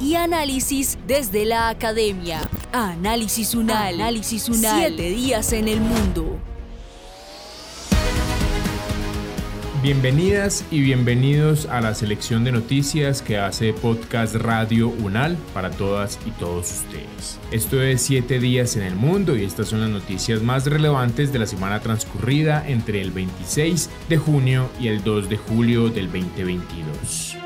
y análisis desde la academia. Análisis Unal. Análisis Unal. Siete días en el mundo. Bienvenidas y bienvenidos a la selección de noticias que hace Podcast Radio UNAL para todas y todos ustedes. Esto es 7 días en el mundo y estas son las noticias más relevantes de la semana transcurrida entre el 26 de junio y el 2 de julio del 2022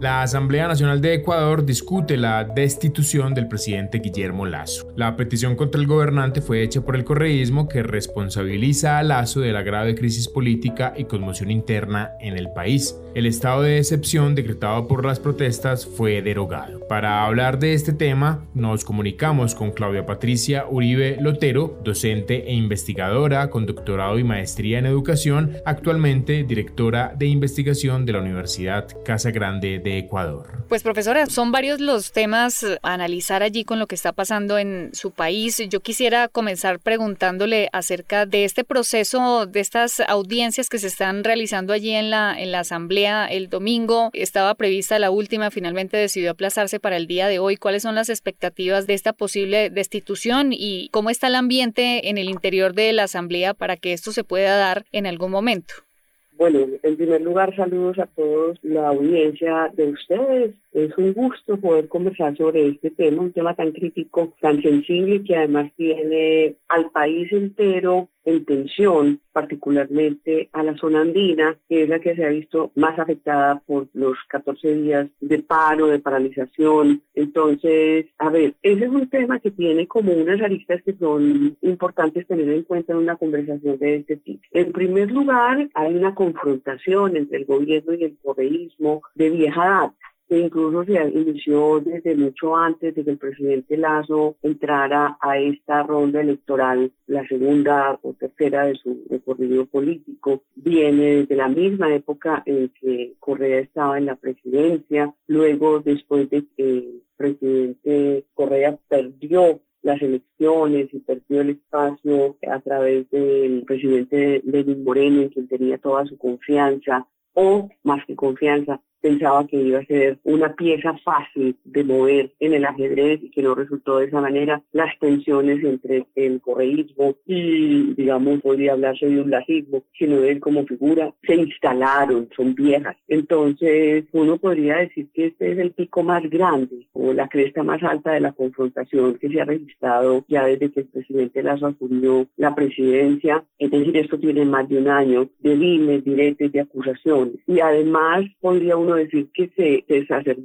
La Asamblea Nacional de Ecuador discute la destitución del presidente Guillermo Lazo. La petición contra el gobernante fue hecha por el correísmo que responsabiliza a Lazo de la grave crisis política y conmoción interna en el país. El estado de excepción decretado por las protestas fue derogado. Para hablar de este tema, nos comunicamos con Claudia Patricia Uribe Lotero, docente e investigadora con doctorado y maestría en educación, actualmente directora de investigación de la Universidad Casa Grande de Ecuador. Pues profesora, son varios los temas a analizar allí con lo que está pasando en su país. Yo quisiera comenzar preguntándole acerca de este proceso, de estas audiencias que se están realizando allí en la, en la Asamblea el domingo. Estaba prevista la última, finalmente decidió aplazarse para el día de hoy. ¿Cuáles son las expectativas de esta posible destitución y cómo está el ambiente en el interior de la Asamblea para que esto se pueda dar en algún momento? Bueno, en primer lugar, saludos a todos la audiencia de ustedes. Es un gusto poder conversar sobre este tema, un tema tan crítico, tan sensible que además tiene al país entero en tensión, particularmente a la zona andina, que es la que se ha visto más afectada por los 14 días de paro, de paralización. Entonces, a ver, ese es un tema que tiene como unas aristas que son importantes tener en cuenta en una conversación de este tipo. En primer lugar, hay una confrontación entre el gobierno y el correísmo de vieja data que incluso se inició desde mucho antes de que el presidente Lazo entrara a esta ronda electoral, la segunda o tercera de su recorrido político. Viene desde la misma época en que Correa estaba en la presidencia, luego después de que el presidente Correa perdió las elecciones y perdió el espacio a través del presidente Lenín Moreno, en quien tenía toda su confianza, o más que confianza, pensaba que iba a ser una pieza fácil de mover en el ajedrez y que no resultó de esa manera las tensiones entre el correísmo y, digamos, podría hablarse de un lacismo, sino él como figura, se instalaron, son viejas. Entonces, uno podría decir que este es el pico más grande o la cresta más alta de la confrontación que se ha registrado ya desde que el presidente Lazo asumió la presidencia. Es decir, esto tiene más de un año de líneas, diretes, de acusaciones. Y además podría uno decir que se, se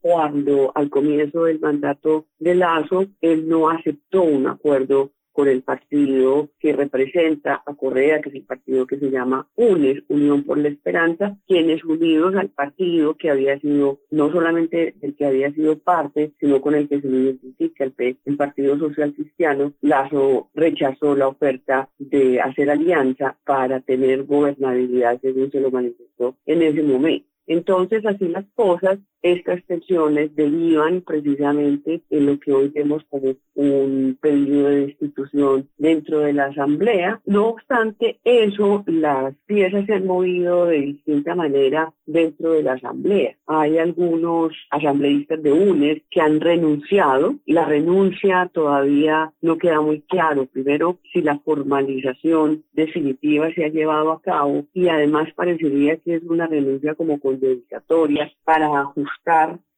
cuando al comienzo del mandato de Lazo él no aceptó un acuerdo con el partido que representa a Correa, que es el partido que se llama UNES, Unión por la Esperanza, quienes unidos al partido que había sido, no solamente el que había sido parte, sino con el que se identifica el, el Partido Social Cristiano, Lazo rechazó la oferta de hacer alianza para tener gobernabilidad, según se lo manifestó en ese momento. Entonces, así las cosas, estas tensiones derivan precisamente en lo que hoy vemos como un pedido de institución dentro de la Asamblea. No obstante eso, las piezas se han movido de distinta manera dentro de la Asamblea. Hay algunos asambleístas de UNES que han renunciado. La renuncia todavía no queda muy claro. Primero, si la formalización definitiva se ha llevado a cabo y además parecería que es una renuncia como con dedicatoria para ajustar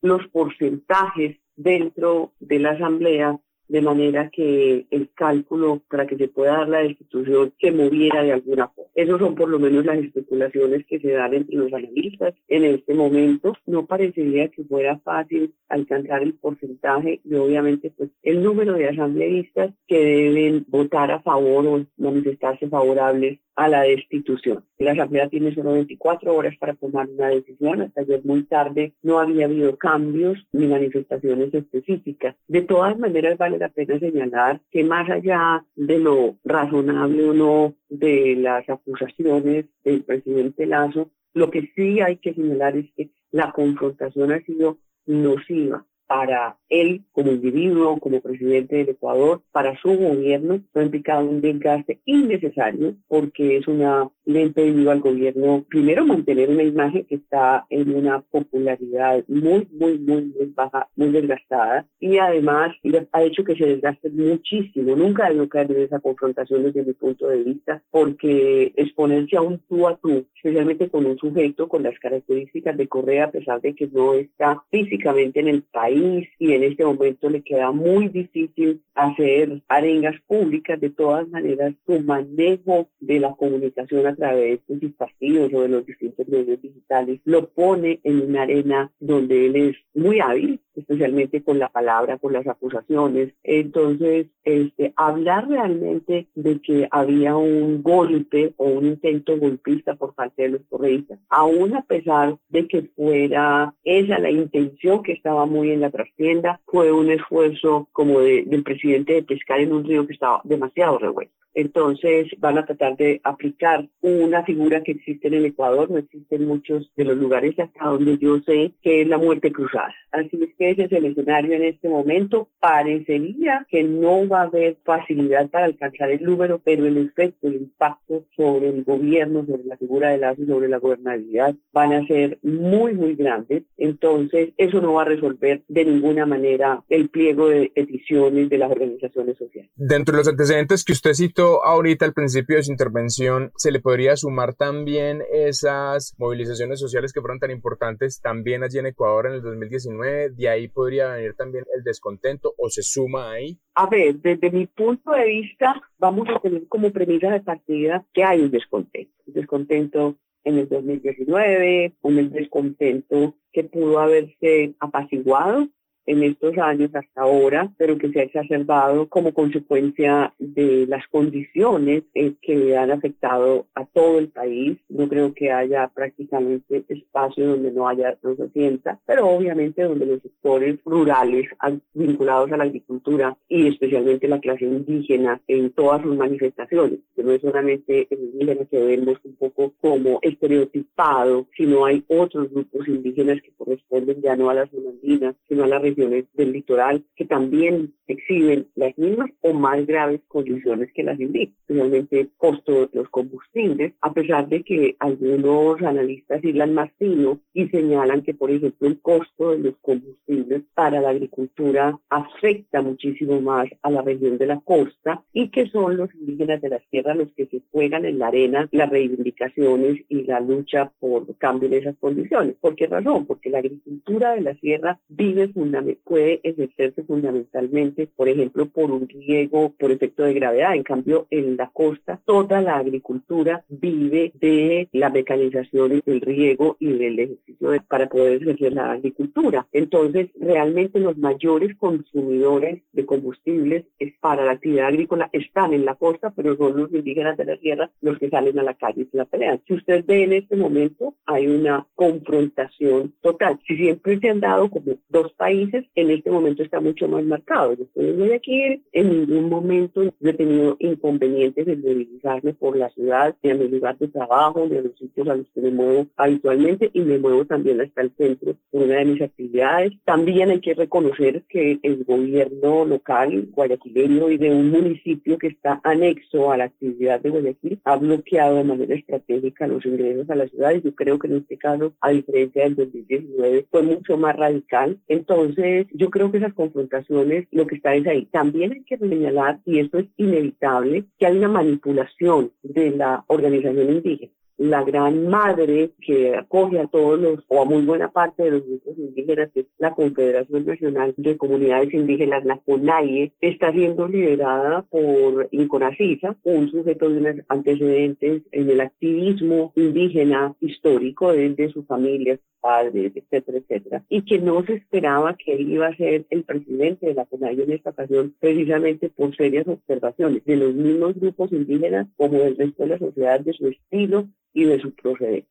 los porcentajes dentro de la Asamblea de manera que el cálculo para que se pueda dar la destitución se moviera de alguna forma. Esas son por lo menos las especulaciones que se dan entre los analistas en este momento. No parecería que fuera fácil alcanzar el porcentaje y obviamente pues el número de asambleístas que deben votar a favor o manifestarse favorables a la destitución. La Asamblea tiene solo 24 horas para tomar una decisión. Hasta ayer muy tarde no había habido cambios ni manifestaciones específicas. De todas maneras, vale la pena señalar que más allá de lo razonable o no de las acusaciones del presidente Lazo, lo que sí hay que señalar es que la confrontación ha sido nociva para él como individuo, como presidente del Ecuador, para su gobierno, ha implicado un desgaste innecesario porque es una le ha impedido al gobierno primero mantener una imagen que está en una popularidad muy, muy, muy, muy baja, muy desgastada y además ha hecho que se desgaste muchísimo. Nunca debió caer en esa confrontación desde mi punto de vista porque exponerse a un tú a tú, especialmente con un sujeto con las características de Correa, a pesar de que no está físicamente en el país y en este momento le queda muy difícil hacer arengas públicas, de todas maneras su manejo de la comunicación a través de sus partidos o de los distintos medios digitales, lo pone en una arena donde él es muy hábil, especialmente con la palabra, con las acusaciones. Entonces, este, hablar realmente de que había un golpe o un intento golpista por parte de los correístas, aún a pesar de que fuera esa la intención que estaba muy en la trastienda, fue un esfuerzo como del presidente de pescar en un río que estaba demasiado revuelto. Entonces van a tratar de aplicar una figura que existe en el Ecuador, no existe en muchos de los lugares hasta donde yo sé, que es la muerte cruzada. Así es que ese es el escenario en este momento. Parecería que no va a haber facilidad para alcanzar el número, pero el efecto, el impacto sobre el gobierno, sobre la figura de la sobre la gobernabilidad van a ser muy, muy grandes. Entonces, eso no va a resolver de ninguna manera el pliego de peticiones de las organizaciones sociales. Dentro de los antecedentes que usted citó, ahorita al principio de su intervención, se le podría sumar también esas movilizaciones sociales que fueron tan importantes también allí en Ecuador en el 2019. De ahí podría venir también el descontento o se suma ahí. A ver, desde mi punto de vista, vamos a tener como premisa de partida que hay un descontento. Un descontento en el 2019, un descontento que pudo haberse apaciguado en estos años hasta ahora, pero que se ha exacerbado como consecuencia de las condiciones eh, que han afectado a todo el país. No creo que haya prácticamente espacio donde no haya, no se sienta, pero obviamente donde los sectores rurales vinculados a la agricultura y especialmente la clase indígena en todas sus manifestaciones, que no es solamente el indígena que vemos un poco como estereotipado, sino hay otros grupos indígenas que corresponden ya no a las monandinas, sino a la del litoral que también exhiben las mismas o más graves condiciones que las indígenas, especialmente el costo de los combustibles, a pesar de que algunos analistas irán más fino y señalan que, por ejemplo, el costo de los combustibles para la agricultura afecta muchísimo más a la región de la costa y que son los indígenas de las tierras los que se juegan en la arena las reivindicaciones y la lucha por cambio en esas condiciones. ¿Por qué razón? Porque la agricultura de la sierra vive fundamentalmente puede ejercerse fundamentalmente, por ejemplo, por un riego por efecto de gravedad. En cambio, en la costa, toda la agricultura vive de la mecanización del riego y del ejercicio para poder ejercer la agricultura. Entonces, realmente los mayores consumidores de combustibles para la actividad agrícola están en la costa, pero son los indígenas de la tierra los que salen a la calle y la pelean. Si usted ve en este momento, hay una confrontación total. Si siempre se han dado como dos países, en este momento está mucho más marcado. Yo estoy en Guayaquil, en ningún momento he tenido inconvenientes en movilizarme por la ciudad, ni a mi lugar de trabajo, ni a los sitios a los que me muevo habitualmente y me muevo también hasta el centro por una de mis actividades. También hay que reconocer que el gobierno local guayaquileño y de un municipio que está anexo a la actividad de Guayaquil ha bloqueado de manera estratégica los ingresos a la ciudad y yo creo que en este caso, a diferencia del 2019, fue mucho más radical. Entonces, yo creo que esas confrontaciones lo que está es ahí. También hay que señalar, y esto es inevitable, que hay una manipulación de la organización indígena la gran madre que acoge a todos los, o a muy buena parte de los grupos indígenas, que es la Confederación Nacional de Comunidades Indígenas, la CONAIE, está siendo liderada por Inconacisa, un sujeto de unos antecedentes en el activismo indígena histórico desde su familia, sus padres, etcétera, etcétera, y que no se esperaba que él iba a ser el presidente de la CONAIE en esta ocasión, precisamente por serias observaciones de los mismos grupos indígenas como del resto de la sociedad de su estilo y de su procedencia.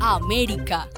América.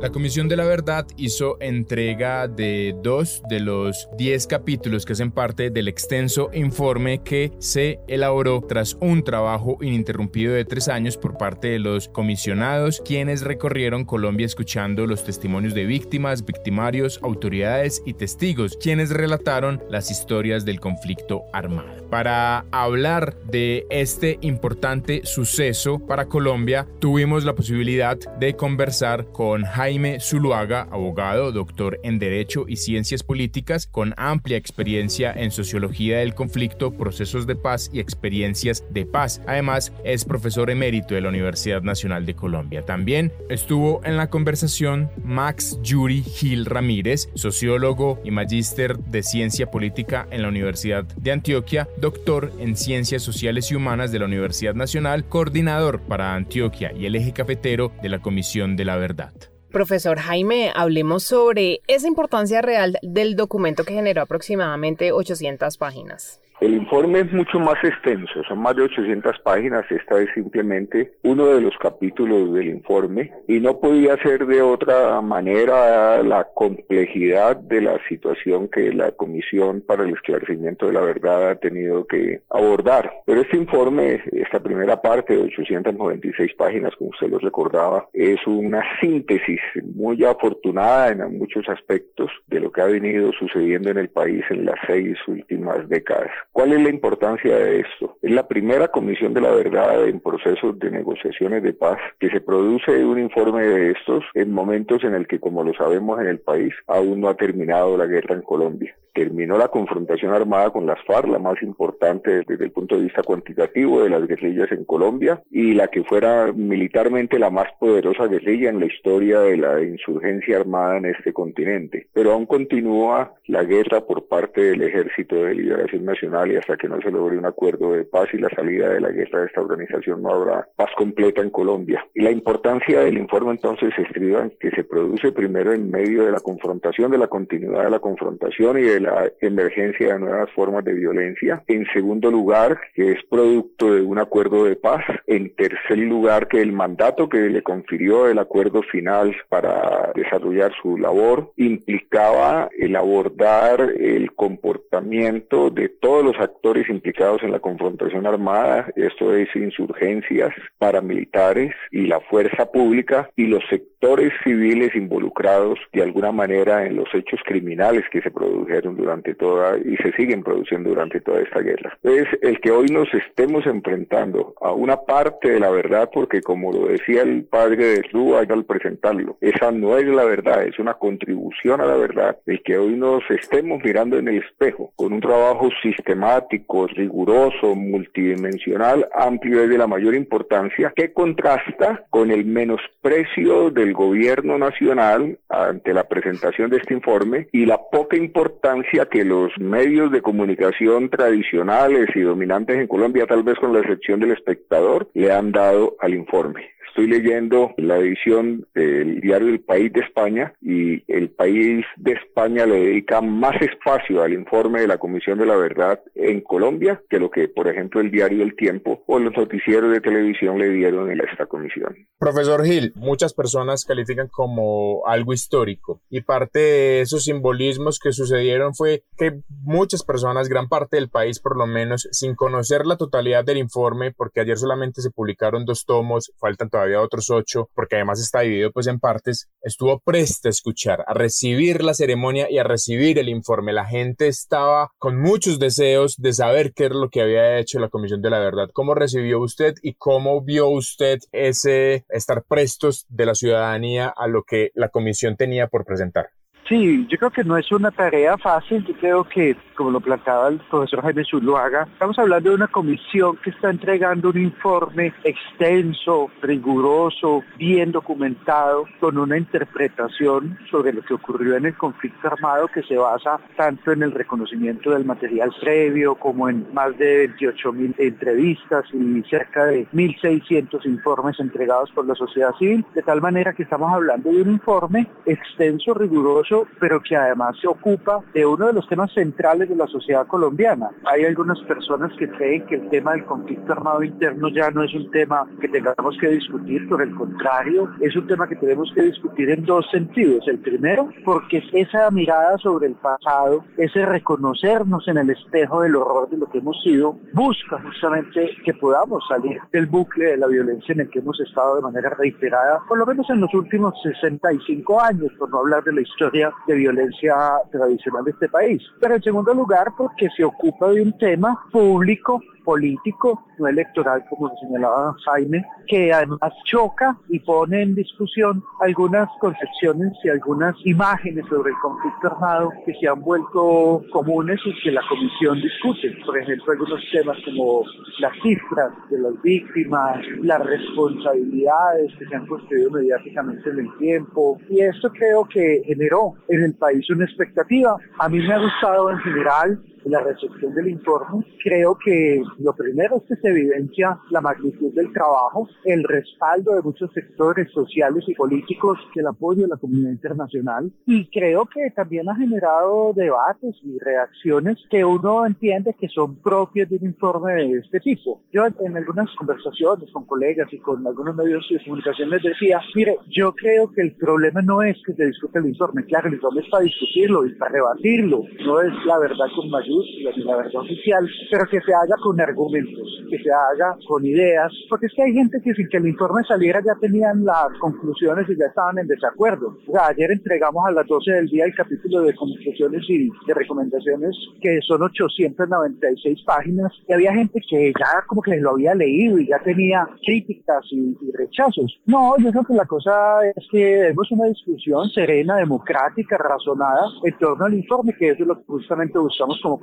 La Comisión de la Verdad hizo entrega de dos de los diez capítulos que hacen parte del extenso informe que se elaboró tras un trabajo ininterrumpido de tres años por parte de los comisionados, quienes recorrieron Colombia escuchando los testimonios de víctimas, victimarios, autoridades y testigos, quienes relataron las historias del conflicto armado. Para hablar de este importante suceso para Colombia, tuvimos la posibilidad de conversar con Jaime Jaime Zuluaga, abogado, doctor en Derecho y Ciencias Políticas, con amplia experiencia en sociología del conflicto, procesos de paz y experiencias de paz. Además, es profesor emérito de la Universidad Nacional de Colombia. También estuvo en la conversación Max Yuri Gil Ramírez, sociólogo y magíster de Ciencia Política en la Universidad de Antioquia, doctor en Ciencias Sociales y Humanas de la Universidad Nacional, coordinador para Antioquia y el eje cafetero de la Comisión de la Verdad. Profesor Jaime, hablemos sobre esa importancia real del documento que generó aproximadamente 800 páginas. El informe es mucho más extenso, son más de 800 páginas, esta es simplemente uno de los capítulos del informe y no podía ser de otra manera la complejidad de la situación que la Comisión para el Esclarecimiento de la Verdad ha tenido que abordar. Pero este informe, esta primera parte de 896 páginas, como usted lo recordaba, es una síntesis muy afortunada en muchos aspectos de lo que ha venido sucediendo en el país en las seis últimas décadas. ¿Cuál es la importancia de esto? Es la primera comisión de la verdad en procesos de negociaciones de paz que se produce un informe de estos en momentos en el que, como lo sabemos en el país, aún no ha terminado la guerra en Colombia. Terminó la confrontación armada con las FARC, la más importante desde el punto de vista cuantitativo de las guerrillas en Colombia y la que fuera militarmente la más poderosa guerrilla en la historia de la insurgencia armada en este continente. Pero aún continúa la guerra por parte del Ejército de Liberación Nacional y hasta que no se logre un acuerdo de paz y la salida de la guerra de esta organización no habrá paz completa en Colombia. Y la importancia del informe entonces se escriba que se produce primero en medio de la confrontación, de la continuidad de la confrontación y de la emergencia de nuevas formas de violencia. En segundo lugar, que es producto de un acuerdo de paz. En tercer lugar, que el mandato que le confirió el acuerdo final para desarrollar su labor implicaba el abordar el comportamiento de todos los actores implicados en la confrontación armada, esto es insurgencias, paramilitares y la fuerza pública y los sectores civiles involucrados de alguna manera en los hechos criminales que se produjeron durante toda y se siguen produciendo durante toda esta guerra. Es el que hoy nos estemos enfrentando a una parte de la verdad, porque como lo decía el padre de Rúa al presentarlo, esa no es la verdad, es una contribución a la verdad, el que hoy nos estemos mirando en el espejo con un trabajo sistemático, riguroso, multidimensional, amplio y de la mayor importancia, que contrasta con el menosprecio del gobierno nacional ante la presentación de este informe y la poca importancia que los medios de comunicación tradicionales y dominantes en Colombia, tal vez con la excepción del espectador, le han dado al informe. Estoy leyendo la edición del diario El País de España y el País de España le dedica más espacio al informe de la Comisión de la Verdad en Colombia que lo que, por ejemplo, el diario El Tiempo o los noticieros de televisión le dieron en esta comisión. Profesor Gil, muchas personas califican como algo histórico y parte de esos simbolismos que sucedieron fue que muchas personas, gran parte del país por lo menos, sin conocer la totalidad del informe, porque ayer solamente se publicaron dos tomos, faltan todavía había otros ocho, porque además está dividido pues en partes, estuvo presta a escuchar, a recibir la ceremonia y a recibir el informe. La gente estaba con muchos deseos de saber qué era lo que había hecho la Comisión de la Verdad. ¿Cómo recibió usted y cómo vio usted ese estar prestos de la ciudadanía a lo que la Comisión tenía por presentar? Sí, yo creo que no es una tarea fácil. Yo creo que, como lo planteaba el profesor Jaime Zuluaga, estamos hablando de una comisión que está entregando un informe extenso, riguroso, bien documentado, con una interpretación sobre lo que ocurrió en el conflicto armado que se basa tanto en el reconocimiento del material previo como en más de 28 mil entrevistas y cerca de 1.600 informes entregados por la sociedad civil, de tal manera que estamos hablando de un informe extenso, riguroso, pero que además se ocupa de uno de los temas centrales de la sociedad colombiana. Hay algunas personas que creen que el tema del conflicto armado interno ya no es un tema que tengamos que discutir, por el contrario, es un tema que tenemos que discutir en dos sentidos. El primero, porque esa mirada sobre el pasado, ese reconocernos en el espejo del horror de lo que hemos sido, busca justamente que podamos salir del bucle de la violencia en el que hemos estado de manera reiterada, por lo menos en los últimos 65 años, por no hablar de la historia de violencia tradicional de este país. Pero en segundo lugar, porque se ocupa de un tema público político, no electoral, como lo señalaba Jaime, que además choca y pone en discusión algunas concepciones y algunas imágenes sobre el conflicto armado que se han vuelto comunes y que la comisión discute. Por ejemplo, algunos temas como las cifras de las víctimas, las responsabilidades que se han construido mediáticamente en el tiempo. Y esto creo que generó en el país una expectativa. A mí me ha gustado en general la recepción del informe, creo que lo primero es que se evidencia la magnitud del trabajo, el respaldo de muchos sectores sociales y políticos, el apoyo de la comunidad internacional y creo que también ha generado debates y reacciones que uno entiende que son propias de un informe de este tipo. Yo en algunas conversaciones con colegas y con algunos medios de comunicación les decía, mire, yo creo que el problema no es que se discute el informe, claro, el informe es para discutirlo y para rebatirlo, no es la verdad con mayor la verdad oficial, pero que se haga con argumentos, que se haga con ideas, porque es que hay gente que sin que el informe saliera ya tenían las conclusiones y ya estaban en desacuerdo. O sea, ayer entregamos a las 12 del día el capítulo de conclusiones y de recomendaciones que son 896 páginas y había gente que ya como que lo había leído y ya tenía críticas y, y rechazos. No, yo creo que la cosa es que debemos una discusión serena, democrática, razonada en torno al informe, que eso es lo que justamente buscamos como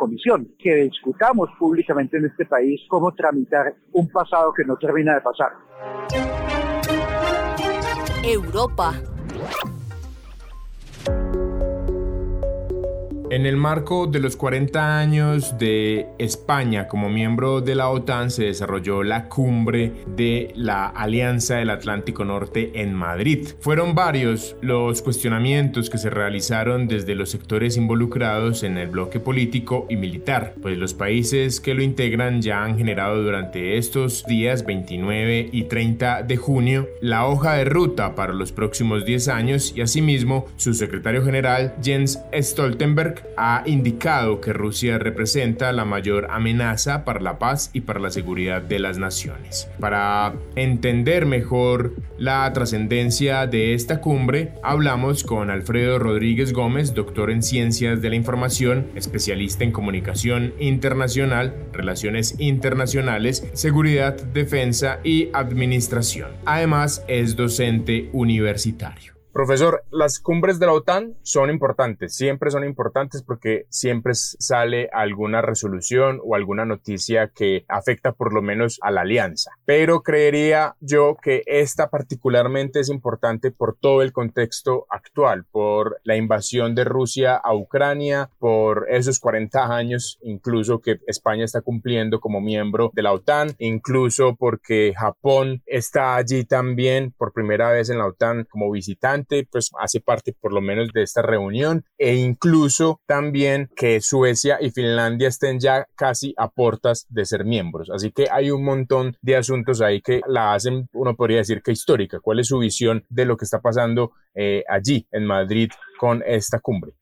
que discutamos públicamente en este país cómo tramitar un pasado que no termina de pasar. Europa. En el marco de los 40 años de España como miembro de la OTAN se desarrolló la cumbre de la Alianza del Atlántico Norte en Madrid. Fueron varios los cuestionamientos que se realizaron desde los sectores involucrados en el bloque político y militar, pues los países que lo integran ya han generado durante estos días 29 y 30 de junio la hoja de ruta para los próximos 10 años y asimismo su secretario general Jens Stoltenberg ha indicado que Rusia representa la mayor amenaza para la paz y para la seguridad de las naciones. Para entender mejor la trascendencia de esta cumbre, hablamos con Alfredo Rodríguez Gómez, doctor en Ciencias de la Información, especialista en comunicación internacional, relaciones internacionales, seguridad, defensa y administración. Además, es docente universitario. Profesor, las cumbres de la OTAN son importantes, siempre son importantes porque siempre sale alguna resolución o alguna noticia que afecta por lo menos a la alianza. Pero creería yo que esta particularmente es importante por todo el contexto actual, por la invasión de Rusia a Ucrania, por esos 40 años incluso que España está cumpliendo como miembro de la OTAN, incluso porque Japón está allí también por primera vez en la OTAN como visitante pues hace parte por lo menos de esta reunión e incluso también que Suecia y Finlandia estén ya casi a portas de ser miembros. Así que hay un montón de asuntos ahí que la hacen, uno podría decir que histórica. ¿Cuál es su visión de lo que está pasando eh, allí en Madrid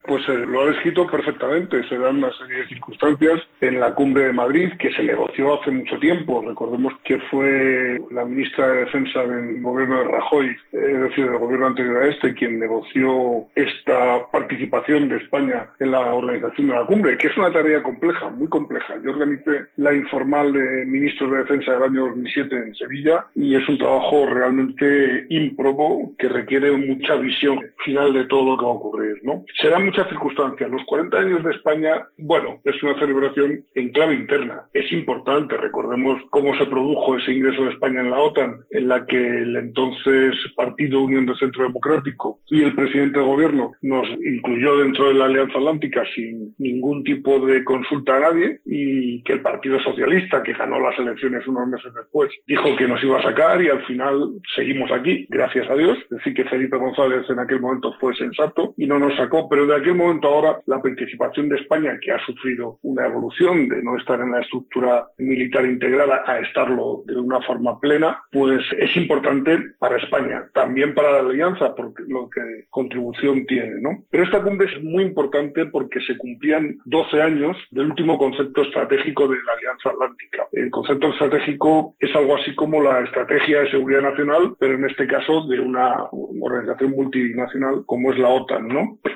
Pues eh, lo ha descrito perfectamente. Se dan una serie de circunstancias en la cumbre de Madrid que se negoció hace mucho tiempo. Recordemos que fue la ministra de Defensa del gobierno de Rajoy, es decir, del gobierno anterior a este, quien negoció esta participación de España en la organización de la cumbre, que es una tarea compleja, muy compleja. Yo organicé la informal de ministros de Defensa del año 2007 en Sevilla y es un trabajo realmente ímprobo que requiere mucha visión final de todo lo que a ocurrir. Serán muchas circunstancias. Los 40 años de España, bueno, es una celebración en clave interna. Es importante, recordemos cómo se produjo ese ingreso de España en la OTAN, en la que el entonces Partido Unión de Centro Democrático y el presidente del gobierno nos incluyó dentro de la Alianza Atlántica sin ningún tipo de consulta a nadie y que el Partido Socialista, que ganó las elecciones unos meses después, dijo que nos iba a sacar y al final seguimos aquí, gracias a Dios. Decir, que Felipe González en aquel momento fue sensato y no nos sacó, pero de aquel momento ahora la participación de España, que ha sufrido una evolución de no estar en la estructura militar integrada a estarlo de una forma plena, pues es importante para España, también para la alianza, porque lo que contribución tiene, ¿no? Pero esta cumbre es muy importante porque se cumplían 12 años del último concepto estratégico de la Alianza Atlántica. El concepto estratégico es algo así como la estrategia de seguridad nacional, pero en este caso de una organización multinacional como es la OTAN,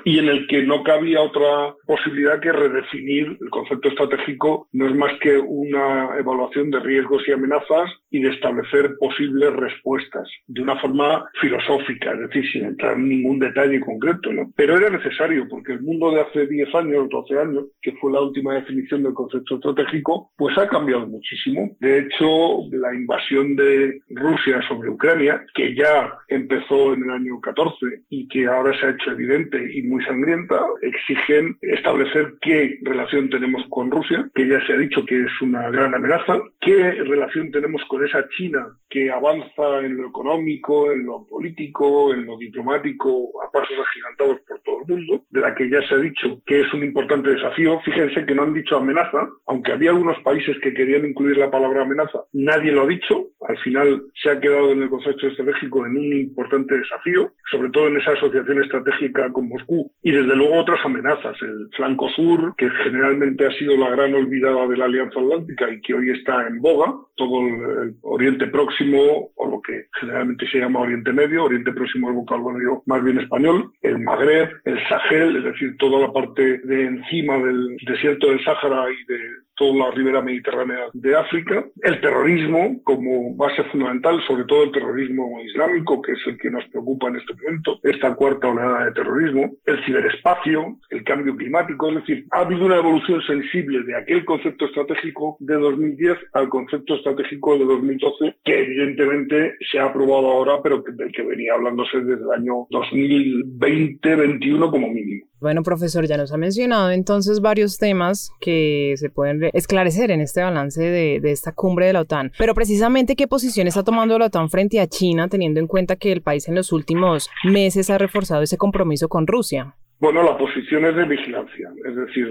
Y en el que no cabía otra posibilidad que redefinir el concepto estratégico, no es más que una evaluación de riesgos y amenazas y de establecer posibles respuestas de una forma filosófica, es decir, sin entrar en ningún detalle concreto, ¿no? Pero era necesario porque el mundo de hace 10 años, 12 años, que fue la última definición del concepto estratégico, pues ha cambiado muchísimo. De hecho, la invasión de Rusia sobre Ucrania, que ya empezó en el año 14 y que ahora se ha hecho evidente y muy sangrienta, exigen establecer qué relación tenemos con Rusia, que ya se ha dicho que es una gran amenaza, qué relación tenemos con esa China que avanza en lo económico, en lo político, en lo diplomático, a pasos agigantados por todo el mundo, de la que ya se ha dicho que es un importante desafío. Fíjense que no han dicho amenaza, aunque había algunos países que querían incluir la palabra amenaza, nadie lo ha dicho. Al final se ha quedado en el concepto estratégico en un importante desafío, sobre todo en esa asociación estratégica con Moscú y desde luego otras amenazas. El flanco sur, que generalmente ha sido la gran olvidada de la Alianza Atlántica y que hoy está en boga, todo Oriente Próximo o lo que generalmente se llama Oriente Medio, Oriente Próximo es vocabulario más bien español, el Magreb, el Sahel, es decir, toda la parte de encima del desierto del Sáhara y de toda la ribera mediterránea de África, el terrorismo como base fundamental, sobre todo el terrorismo islámico, que es el que nos preocupa en este momento, esta cuarta oleada de terrorismo, el ciberespacio, el cambio climático, es decir, ha habido una evolución sensible de aquel concepto estratégico de 2010 al concepto estratégico de 2012, que evidentemente se ha aprobado ahora, pero del que venía hablándose desde el año 2020-21 como mínimo. Bueno, profesor, ya nos ha mencionado entonces varios temas que se pueden esclarecer en este balance de, esta cumbre de la OTAN. Pero precisamente, ¿qué posición está tomando la OTAN frente a China, teniendo en cuenta que el país en los últimos meses ha reforzado ese compromiso con Rusia? Bueno, la posición es de vigilancia, es decir,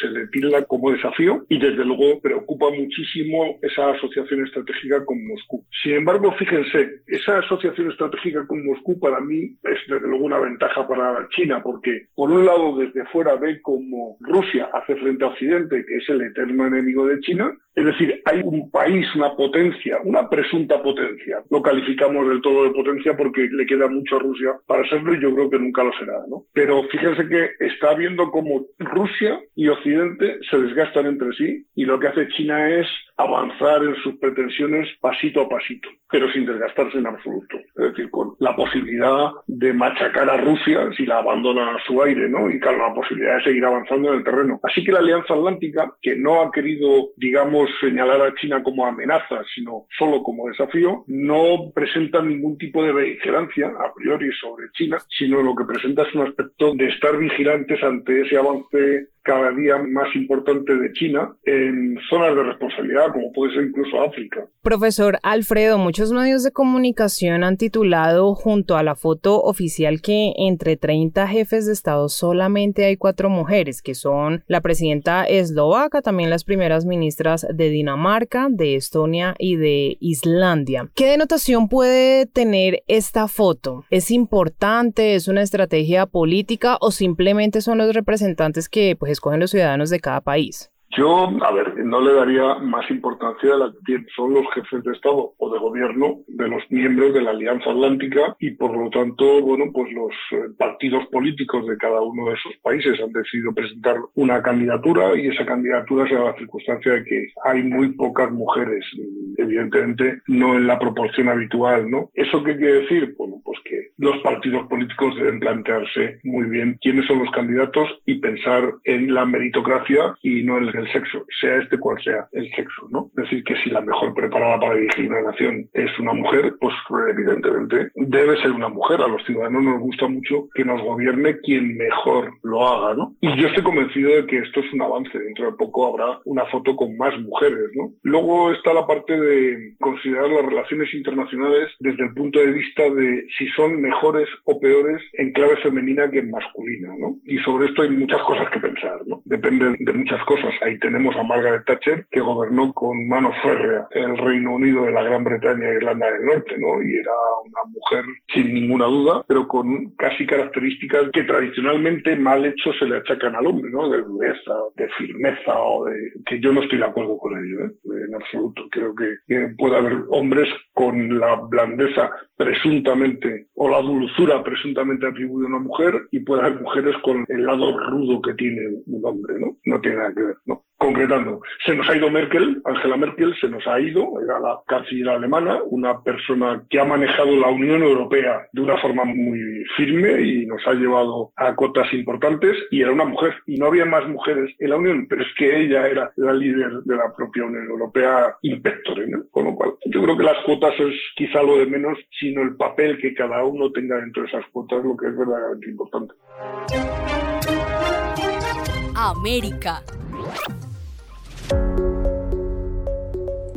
se le tilda como desafío y desde luego preocupa muchísimo esa asociación estratégica con Moscú. Sin embargo, fíjense, esa asociación estratégica con Moscú para mí es desde luego una ventaja para China, porque por un lado desde fuera ve como Rusia hace frente a Occidente, que es el eterno enemigo de China, es decir, hay un país, una potencia, una presunta potencia. Lo calificamos del todo de potencia porque le queda mucho a Rusia para serlo y yo creo que nunca lo será, ¿no? Pero que está viendo cómo Rusia y Occidente se desgastan entre sí y lo que hace China es avanzar en sus pretensiones pasito a pasito, pero sin desgastarse en absoluto. Es decir, con la posibilidad de machacar a Rusia si la abandona a su aire, ¿no? Y con la posibilidad de seguir avanzando en el terreno. Así que la Alianza Atlántica, que no ha querido, digamos, señalar a China como amenaza, sino solo como desafío, no presenta ningún tipo de vigilancia a priori sobre China, sino lo que presenta es un aspecto de estar vigilantes ante ese avance cada día más importante de China en zonas de responsabilidad, como puede ser incluso África. Profesor Alfredo, muchos medios de comunicación han titulado junto a la foto oficial que entre 30 jefes de Estado solamente hay cuatro mujeres, que son la presidenta eslovaca, también las primeras ministras de Dinamarca, de Estonia y de Islandia. ¿Qué denotación puede tener esta foto? ¿Es importante? ¿Es una estrategia política o simplemente son los representantes que pues, escogen los ciudadanos de cada país? Yo, a ver, no le daría más importancia a la que son los jefes de Estado o de gobierno de los miembros de la Alianza Atlántica y por lo tanto, bueno, pues los eh, partidos políticos de cada uno de esos países han decidido presentar una candidatura y esa candidatura se da la circunstancia de que hay muy pocas mujeres, evidentemente no en la proporción habitual, ¿no? ¿Eso qué quiere decir? Bueno, pues que los partidos políticos deben plantearse muy bien quiénes son los candidatos y pensar en la meritocracia y no en el sexo, sea este cual sea el sexo, ¿no? Es decir, que si la mejor preparada para dirigir una nación es una mujer, pues evidentemente debe ser una mujer. A los ciudadanos nos gusta mucho que nos gobierne quien mejor lo haga, ¿no? Y yo estoy convencido de que esto es un avance. Dentro de poco habrá una foto con más mujeres, ¿no? Luego está la parte de considerar las relaciones internacionales desde el punto de vista de si son mejores o peores en clave femenina que en masculina, ¿no? Y sobre esto hay muchas cosas que pensar, ¿no? Depende de muchas cosas. Ahí tenemos a Margaret Thatcher, que gobernó con mano férrea el Reino Unido de la Gran Bretaña e Irlanda del Norte, ¿no? Y era una mujer sin ninguna duda, pero con casi características que tradicionalmente mal hecho se le achacan al hombre, ¿no? De dureza, de firmeza o de... que yo no estoy de acuerdo con ello, ¿eh? en absoluto. Creo que, puede haber hombres con la blandeza presuntamente o la dulzura presuntamente atribuida a una mujer y puede haber mujeres con el lado rudo que tiene un hombre, ¿no? No tiene nada que ver, ¿no? Concretando, se nos ha ido Merkel, Angela Merkel se nos ha ido, era la canciller alemana, una persona que ha manejado la Unión Europea de una forma muy firme y nos ha llevado a cotas importantes y era una mujer y no había más mujeres en la Unión, pero es que ella era la líder de la propia Unión Europea inspectore. Con lo cual, yo creo que las cuotas es quizá lo de menos, sino el papel que cada uno tenga dentro de esas cuotas, lo que es verdaderamente importante. América.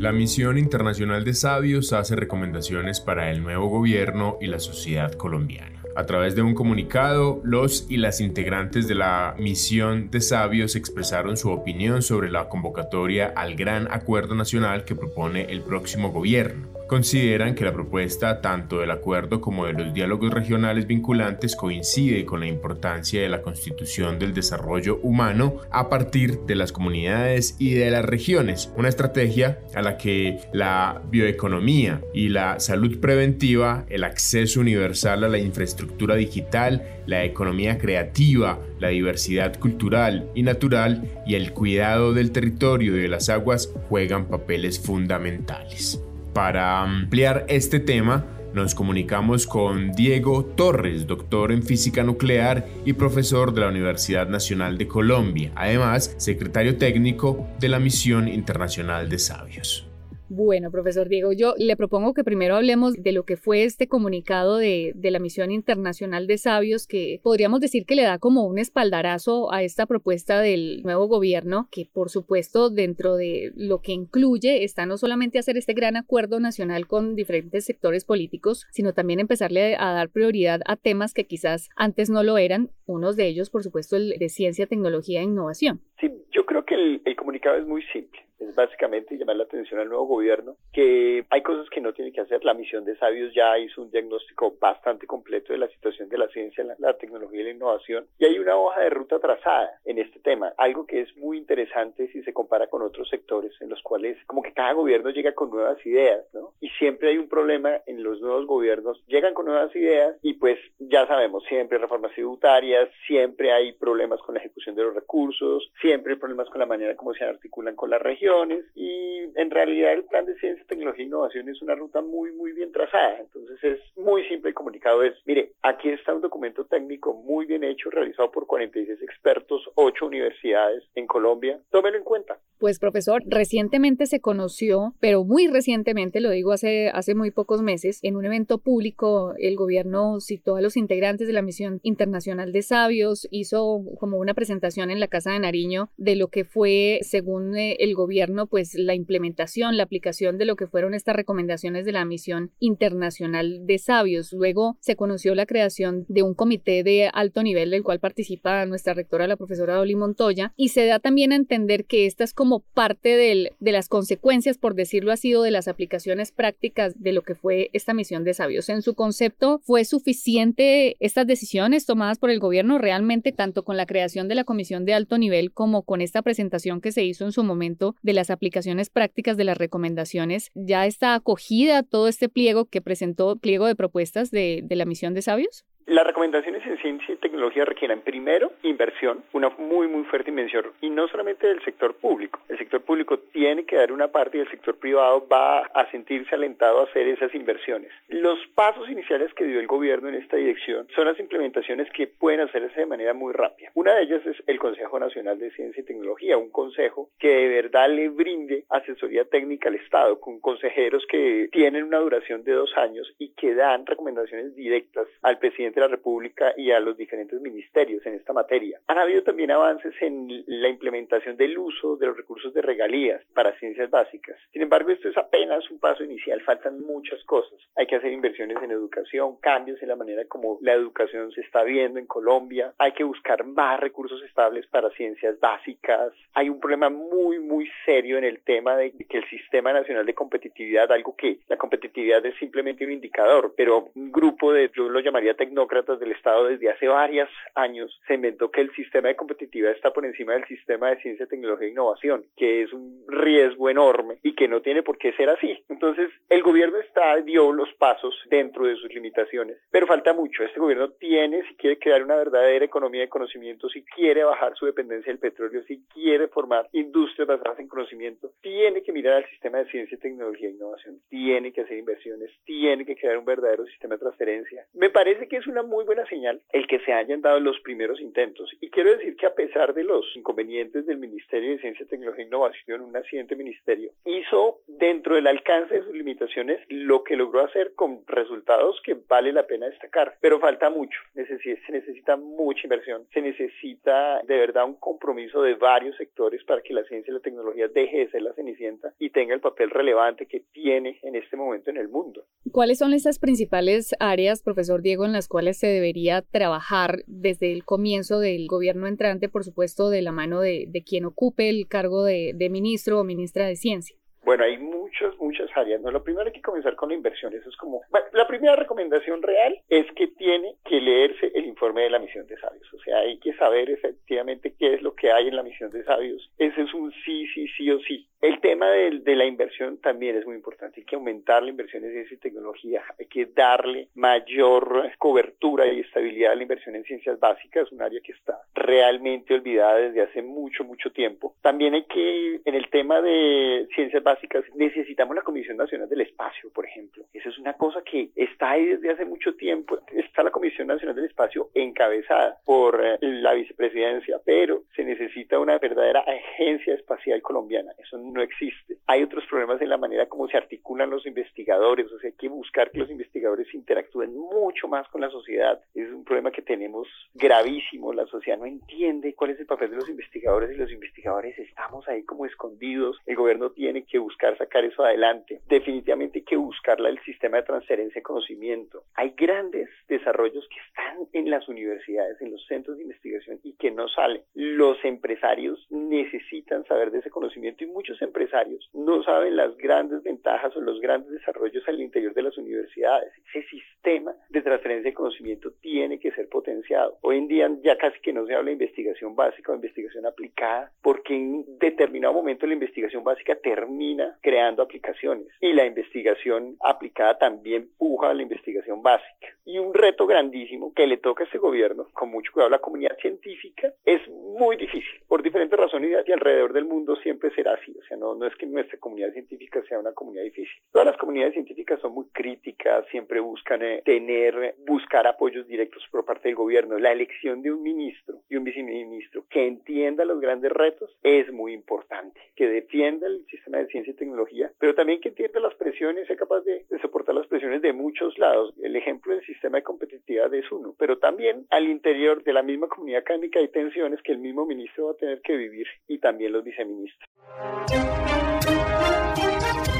La Misión Internacional de Sabios hace recomendaciones para el nuevo gobierno y la sociedad colombiana. A través de un comunicado, los y las integrantes de la misión de sabios expresaron su opinión sobre la convocatoria al gran acuerdo nacional que propone el próximo gobierno consideran que la propuesta tanto del acuerdo como de los diálogos regionales vinculantes coincide con la importancia de la constitución del desarrollo humano a partir de las comunidades y de las regiones, una estrategia a la que la bioeconomía y la salud preventiva, el acceso universal a la infraestructura digital, la economía creativa, la diversidad cultural y natural y el cuidado del territorio y de las aguas juegan papeles fundamentales. Para ampliar este tema, nos comunicamos con Diego Torres, doctor en física nuclear y profesor de la Universidad Nacional de Colombia, además secretario técnico de la Misión Internacional de Sabios. Bueno, profesor Diego, yo le propongo que primero hablemos de lo que fue este comunicado de, la Misión Internacional de Sabios, que podríamos decir que le da como un espaldarazo a esta propuesta del nuevo gobierno, que por supuesto dentro de lo que incluye está no solamente hacer este gran acuerdo nacional con diferentes sectores políticos, sino también empezarle a dar prioridad a temas que quizás antes no lo eran, unos de ellos por supuesto el de ciencia, tecnología e innovación. Sí, yo creo que el comunicado es muy simple es básicamente llamar la atención al nuevo gobierno que hay cosas que no tiene que hacer. La misión de Sabios ya hizo un diagnóstico bastante completo de la situación de la ciencia, la, tecnología y la innovación y hay una hoja de ruta trazada en este tema, algo que es muy interesante si se compara con otros sectores en los cuales como que cada gobierno llega con nuevas ideas, ¿no? Y siempre hay un problema en los nuevos gobiernos, llegan con nuevas ideas y pues ya sabemos, siempre reformas tributarias, siempre hay problemas con la ejecución de los recursos, siempre hay problemas con la manera como se articulan con la región y en realidad el plan de ciencia, tecnología e innovación es una ruta muy, muy bien trazada. Entonces es muy simple el comunicado es, mire, aquí está un documento técnico muy bien hecho, realizado por 46 expertos, 8 universidades en Colombia. Tómelo en cuenta. Pues profesor, recientemente se conoció, pero muy recientemente, lo digo hace, hace muy pocos meses, en un evento público el gobierno citó a los integrantes de la misión internacional de sabios, hizo como una presentación en la Casa de Nariño de lo que fue, según eh, el gobierno, pues la implementación, la aplicación de lo que fueron estas recomendaciones de la misión internacional de sabios. Luego se conoció la creación de un comité de alto nivel del cual participa nuestra rectora, la profesora Dolly Montoya, y se da también a entender que esta es como parte de las consecuencias, por decirlo así, de las aplicaciones prácticas de lo que fue esta misión de sabios. En su concepto, ¿fue suficiente estas decisiones tomadas por el gobierno realmente, tanto con la creación de la comisión de alto nivel como con esta presentación que se hizo en su momento de las aplicaciones prácticas de las recomendaciones, ya está acogida todo este pliego que presentó, pliego de propuestas de, de la misión de sabios? Las recomendaciones en ciencia y tecnología requieren primero inversión, una muy muy fuerte inversión y no solamente del sector público. El sector público tiene que dar una parte y el sector privado va a sentirse alentado a hacer esas inversiones. Los pasos iniciales que dio el gobierno en esta dirección son las implementaciones que pueden hacerse de manera muy rápida. Una de ellas es el Consejo Nacional de Ciencia y Tecnología, un consejo que de verdad le brinde asesoría técnica al Estado con consejeros que tienen una duración de dos años y que dan recomendaciones directas al presidente de la República y a los diferentes ministerios en esta materia. Han habido también avances en la implementación del uso de los recursos de regalías para ciencias básicas. Sin embargo, esto es apenas un paso inicial, faltan muchas cosas. Hay que hacer inversiones en educación, cambios en la manera como la educación se está viendo en Colombia, hay que buscar más recursos estables para ciencias básicas. Hay un problema muy, muy serio en el tema de que el Sistema Nacional de Competitividad, algo que la competitividad es simplemente un indicador, pero un grupo de, yo lo llamaría tecnócratas del Estado desde hace varios años, se inventó que el sistema de competitividad está por encima del sistema de ciencia, tecnología e innovación, que es un riesgo enorme y que no tiene por qué ser así. Entonces, el gobierno está, dio los pasos dentro de sus limitaciones, pero falta mucho. Este gobierno tiene, si quiere crear una verdadera economía de conocimiento, si quiere bajar su dependencia del petróleo, si quiere formar industrias basadas en conocimiento, tiene que mirar al sistema de ciencia, tecnología e innovación, tiene que hacer inversiones, tiene que crear un verdadero sistema de transferencia. Me parece que es una muy buena señal el que se hayan dado los primeros intentos. Y quiero decir que a pesar de los inconvenientes del Ministerio de Ciencia, Tecnología e Innovación, un naciente ministerio, hizo dentro del alcance de sus limitaciones lo que logró hacer con resultados que vale la pena destacar. Pero falta mucho, se necesita mucha inversión, se necesita de verdad un compromiso de varios sectores para que la ciencia y la tecnología deje de ser la cenicienta y tenga el papel relevante que tiene en este momento en el mundo. ¿Cuáles son esas principales áreas, profesor Diego, en las cuales se debería trabajar desde el comienzo del gobierno entrante, por supuesto, de la mano de, quien ocupe el cargo de, ministro o ministra de Ciencia? Bueno, hay muchas, muchas áreas. ¿no? Lo primero hay que comenzar con la inversión. Eso es como, bueno, la primera recomendación real es que tiene que leerse el informe de la misión de sabios. O sea, hay que saber efectivamente qué es lo que hay en la misión de sabios. Ese es un sí, sí, sí o sí. El tema de, de la inversión también es muy importante. Hay que aumentar la inversión en ciencia y tecnología. Hay que darle mayor cobertura y estabilidad a la inversión en ciencias básicas, un área que está realmente olvidada desde hace mucho, mucho tiempo. También hay que, en el tema de ciencias básicas, necesitamos la Comisión Nacional del Espacio, por ejemplo. Eso es una cosa que está ahí desde hace mucho tiempo. Está la Comisión Nacional del Espacio encabezada por eh, la vicepresidencia, pero se necesita una verdadera agencia espacial colombiana. Eso existe. Hay otros problemas en la manera como se articulan los investigadores, o sea, hay que buscar que los investigadores interactúen mucho más con la sociedad. Es un problema que tenemos gravísimo. La sociedad no entiende cuál es el papel de los investigadores y los investigadores estamos ahí como escondidos. El gobierno tiene que buscar sacar eso adelante. Definitivamente hay que buscarla el sistema de transferencia de conocimiento. Hay grandes desarrollos que están en las universidades, en los centros de investigación y que no salen. Los empresarios necesitan saber de ese conocimiento y muchos empresarios no saben las grandes ventajas o los grandes desarrollos al interior de las universidades. Ese sistema de transferencia de conocimiento tiene que ser potenciado. Hoy en día ya casi que no se habla de investigación básica o investigación aplicada, porque en determinado momento la investigación básica termina creando aplicaciones y la investigación aplicada también puja a la investigación básica. Y un reto grandísimo que le toca a este gobierno, con mucho cuidado a la comunidad científica, es muy difícil, por diferentes razones y alrededor del mundo siempre será así. O sea, no, no es que nuestra comunidad científica sea una comunidad difícil. Todas las comunidades científicas son muy críticas, siempre buscan eh, tener, buscar apoyos directos por parte del gobierno. La elección de un ministro y un viceministro que entienda los grandes retos es muy importante, que defienda el sistema de ciencia y tecnología, pero también que entienda las presiones, sea capaz de, de soportar las presiones de muchos lados. El ejemplo del sistema de competitividad es uno, pero también al interior de la misma comunidad académica hay tensiones que el mismo ministro va a tener que vivir y también los viceministros.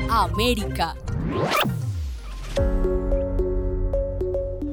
América.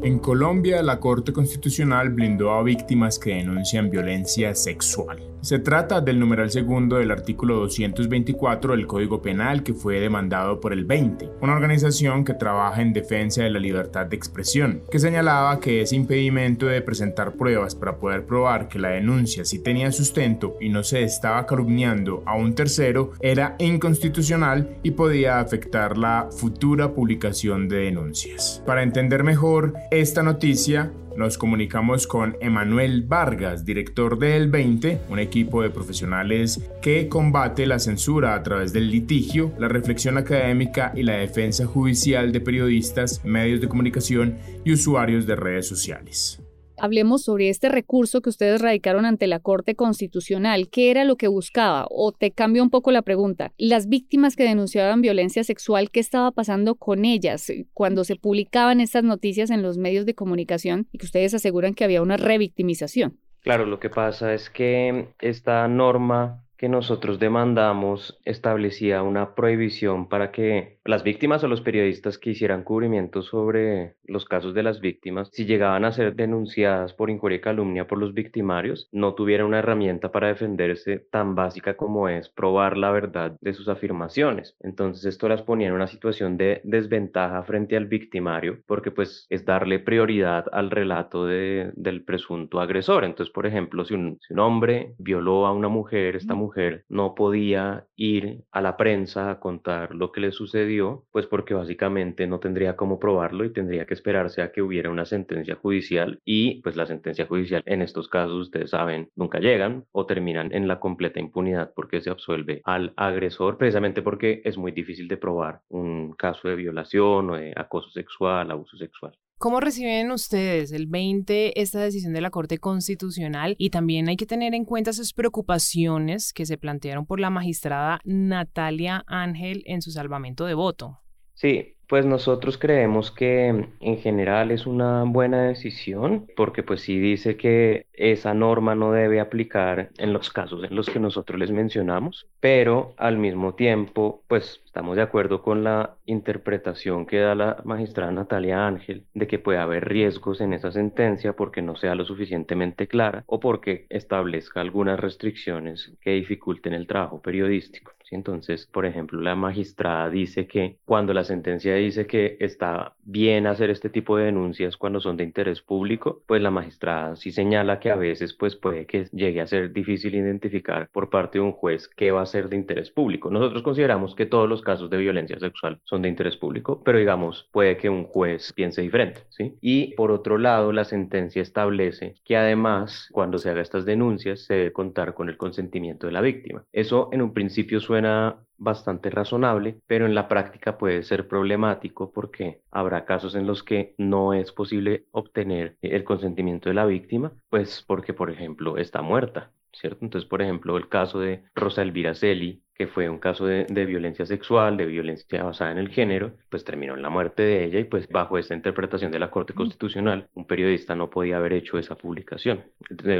En Colombia, la Corte Constitucional blindó a víctimas que denuncian violencia sexual. Se trata del numeral segundo del artículo 224 del Código Penal que fue demandado por el 20, una organización que trabaja en defensa de la libertad de expresión, que señalaba que ese impedimento de presentar pruebas para poder probar que la denuncia sí tenía sustento y no se estaba calumniando a un tercero era inconstitucional y podía afectar la futura publicación de denuncias. Para entender mejor esta noticia, Nos comunicamos con Emanuel Vargas, director del 20, un equipo de profesionales que combate la censura a través del litigio, la reflexión académica y la defensa judicial de periodistas, medios de comunicación y usuarios de redes sociales hablemos sobre este recurso que ustedes radicaron ante la Corte Constitucional. ¿Qué era lo que buscaba? O te cambio un poco la pregunta. Las víctimas que denunciaban violencia sexual, ¿qué estaba pasando con ellas cuando se publicaban estas noticias en los medios de comunicación y que ustedes aseguran que había una revictimización? Claro, lo que pasa es que esta norma que nosotros demandamos establecía una prohibición para que las víctimas o los periodistas que hicieran cubrimiento sobre los casos de las víctimas, si llegaban a ser denunciadas por injuria y calumnia por los victimarios, no tuvieran una herramienta para defenderse tan básica como es probar la verdad de sus afirmaciones. Entonces esto las ponía en una situación de desventaja frente al victimario porque pues es darle prioridad al relato de, del presunto agresor. Entonces, por ejemplo, si un, si un hombre violó a una mujer, esta mujer no podía ir a la prensa a contar lo que le sucedió, pues porque básicamente no tendría cómo probarlo y tendría que esperarse a que hubiera una sentencia judicial y pues la sentencia judicial en estos casos ustedes saben nunca llegan o terminan en la completa impunidad porque se absuelve al agresor precisamente porque es muy difícil de probar un caso de violación o de acoso sexual, abuso sexual. ¿Cómo reciben ustedes el 20 esta decisión de la Corte Constitucional? Y también hay que tener en cuenta esas preocupaciones que se plantearon por la magistrada Natalia Ángel en su salvamento de voto. Sí, pues nosotros creemos que en general es una buena decisión porque pues sí dice que esa norma no debe aplicar en los casos en los que nosotros les mencionamos, pero al mismo tiempo pues estamos de acuerdo con la interpretación que da la magistrada Natalia Ángel de que puede haber riesgos en esa sentencia porque no sea lo suficientemente clara o porque establezca algunas restricciones que dificulten el trabajo periodístico. Entonces, por ejemplo, la magistrada dice que cuando la sentencia dice que está bien hacer este tipo de denuncias cuando son de interés público, pues la magistrada sí señala que a veces pues puede que llegue a ser difícil identificar por parte de un juez qué va a ser de interés público. Nosotros consideramos que todos los casos de violencia sexual son de interés público, pero digamos, puede que un juez piense diferente, ¿sí? Y por otro lado, la sentencia establece que además, cuando se haga estas denuncias, se debe contar con el consentimiento de la víctima. Eso en un principio suena bastante razonable, pero en la práctica puede ser problemático porque habrá casos en los que no es posible obtener el consentimiento de la víctima, pues porque, por ejemplo, está muerta, ¿cierto? Entonces, por ejemplo, el caso de Rosa Elvira Celi, que fue un caso de, violencia sexual, de violencia basada en el género, pues terminó en la muerte de ella y pues bajo esta interpretación de la Corte Constitucional, un periodista no podía haber hecho esa publicación,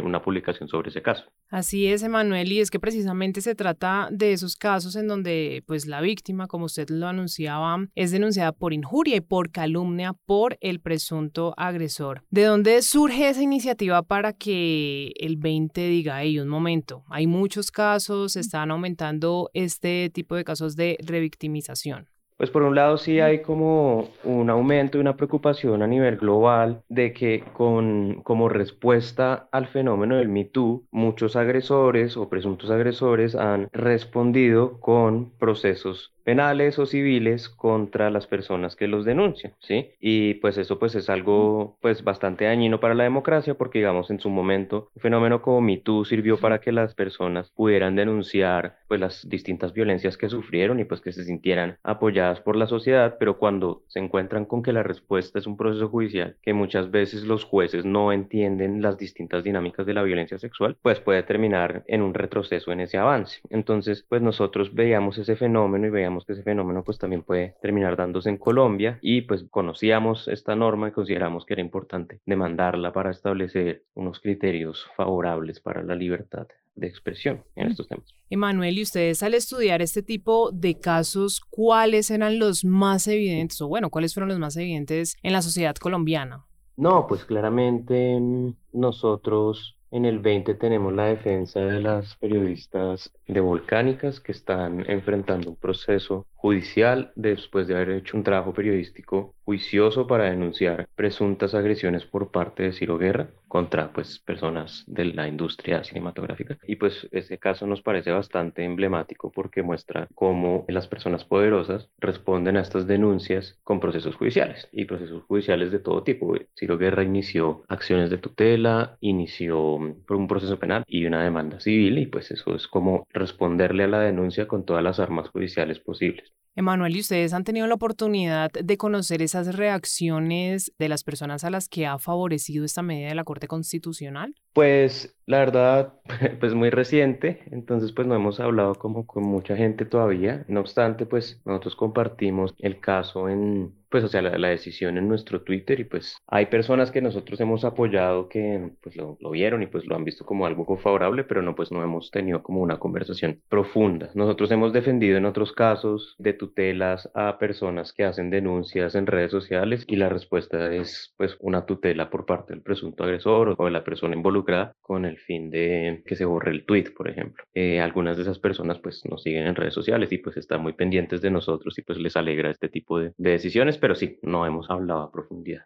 una publicación sobre ese caso. Así es, Emanuel, y es que precisamente se trata de esos casos en donde pues la víctima, como usted lo anunciaba, es denunciada por injuria y por calumnia por el presunto agresor. ¿De dónde surge esa iniciativa para que el 20 diga, hey, un momento, hay muchos casos, están aumentando este tipo de casos de revictimización? Pues por un lado sí hay como un aumento y una preocupación a nivel global de que con, como respuesta al fenómeno del Me Too, muchos agresores o presuntos agresores han respondido con procesos penales o civiles contra las personas que los denuncian, ¿sí? Y pues eso pues es algo pues bastante dañino para la democracia porque digamos en su momento un fenómeno como MeToo sirvió para que las personas pudieran denunciar pues las distintas violencias que sufrieron y pues que se sintieran apoyadas por la sociedad, pero cuando se encuentran con que la respuesta es un proceso judicial que muchas veces los jueces no entienden las distintas dinámicas de la violencia sexual, pues puede terminar en un retroceso en ese avance. Entonces, pues nosotros veíamos ese fenómeno y veíamos que ese fenómeno pues también puede terminar dándose en Colombia y pues conocíamos esta norma y consideramos que era importante demandarla para establecer unos criterios favorables para la libertad de expresión en estos temas. Emanuel, y ustedes al estudiar este tipo de casos, ¿cuáles eran los más evidentes o bueno, cuáles fueron los más evidentes en la sociedad colombiana? No, pues claramente mm, nosotros en el 20 tenemos la defensa de las periodistas de Volcánicas que están enfrentando un proceso judicial después de haber hecho un trabajo periodístico juicioso para denunciar presuntas agresiones por parte de Ciro Guerra contra pues personas de la industria cinematográfica y pues ese caso nos parece bastante emblemático porque muestra cómo las personas poderosas responden a estas denuncias con procesos judiciales y procesos judiciales de todo tipo. Ciro Guerra inició acciones de tutela, inició un proceso penal y una demanda civil y pues eso es como responderle a la denuncia con todas las armas judiciales posibles. Emanuel, ¿y ustedes han tenido la oportunidad de conocer esas reacciones de las personas a las que ha favorecido esta medida de la Corte Constitucional? Pues la verdad, pues muy reciente, entonces pues no hemos hablado como con mucha gente todavía. No obstante, pues nosotros compartimos el caso en, pues o sea, la, decisión en nuestro Twitter y pues hay personas que nosotros hemos apoyado que pues lo, lo, vieron y pues lo han visto como algo favorable, pero no pues no hemos tenido como una conversación profunda. Nosotros hemos defendido en otros casos de tutelas a personas que hacen denuncias en redes sociales y la respuesta es pues una tutela por parte del presunto agresor o de la persona involucrada con el fin de que se borre el tweet, por ejemplo. Eh, algunas de esas personas pues nos siguen en redes sociales y pues están muy pendientes de nosotros y pues les alegra este tipo de, de decisiones, pero sí, no hemos hablado a profundidad.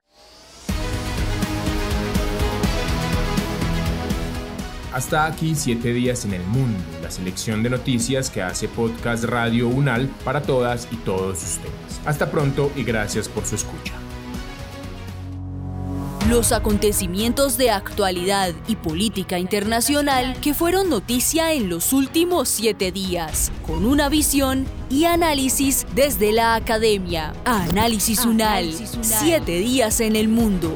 Hasta aquí siete días en el mundo, la selección de noticias que hace Podcast Radio UNAL para todas y todos ustedes. Hasta pronto y gracias por su escucha. Los acontecimientos de actualidad y política internacional que fueron noticia en los últimos siete días, con una visión y análisis desde la academia. Análisis UNAL, siete días en el mundo.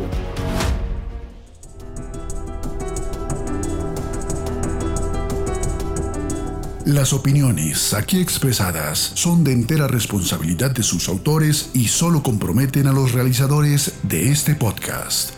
Las opiniones aquí expresadas son de entera responsabilidad de sus autores y solo comprometen a los realizadores de este podcast.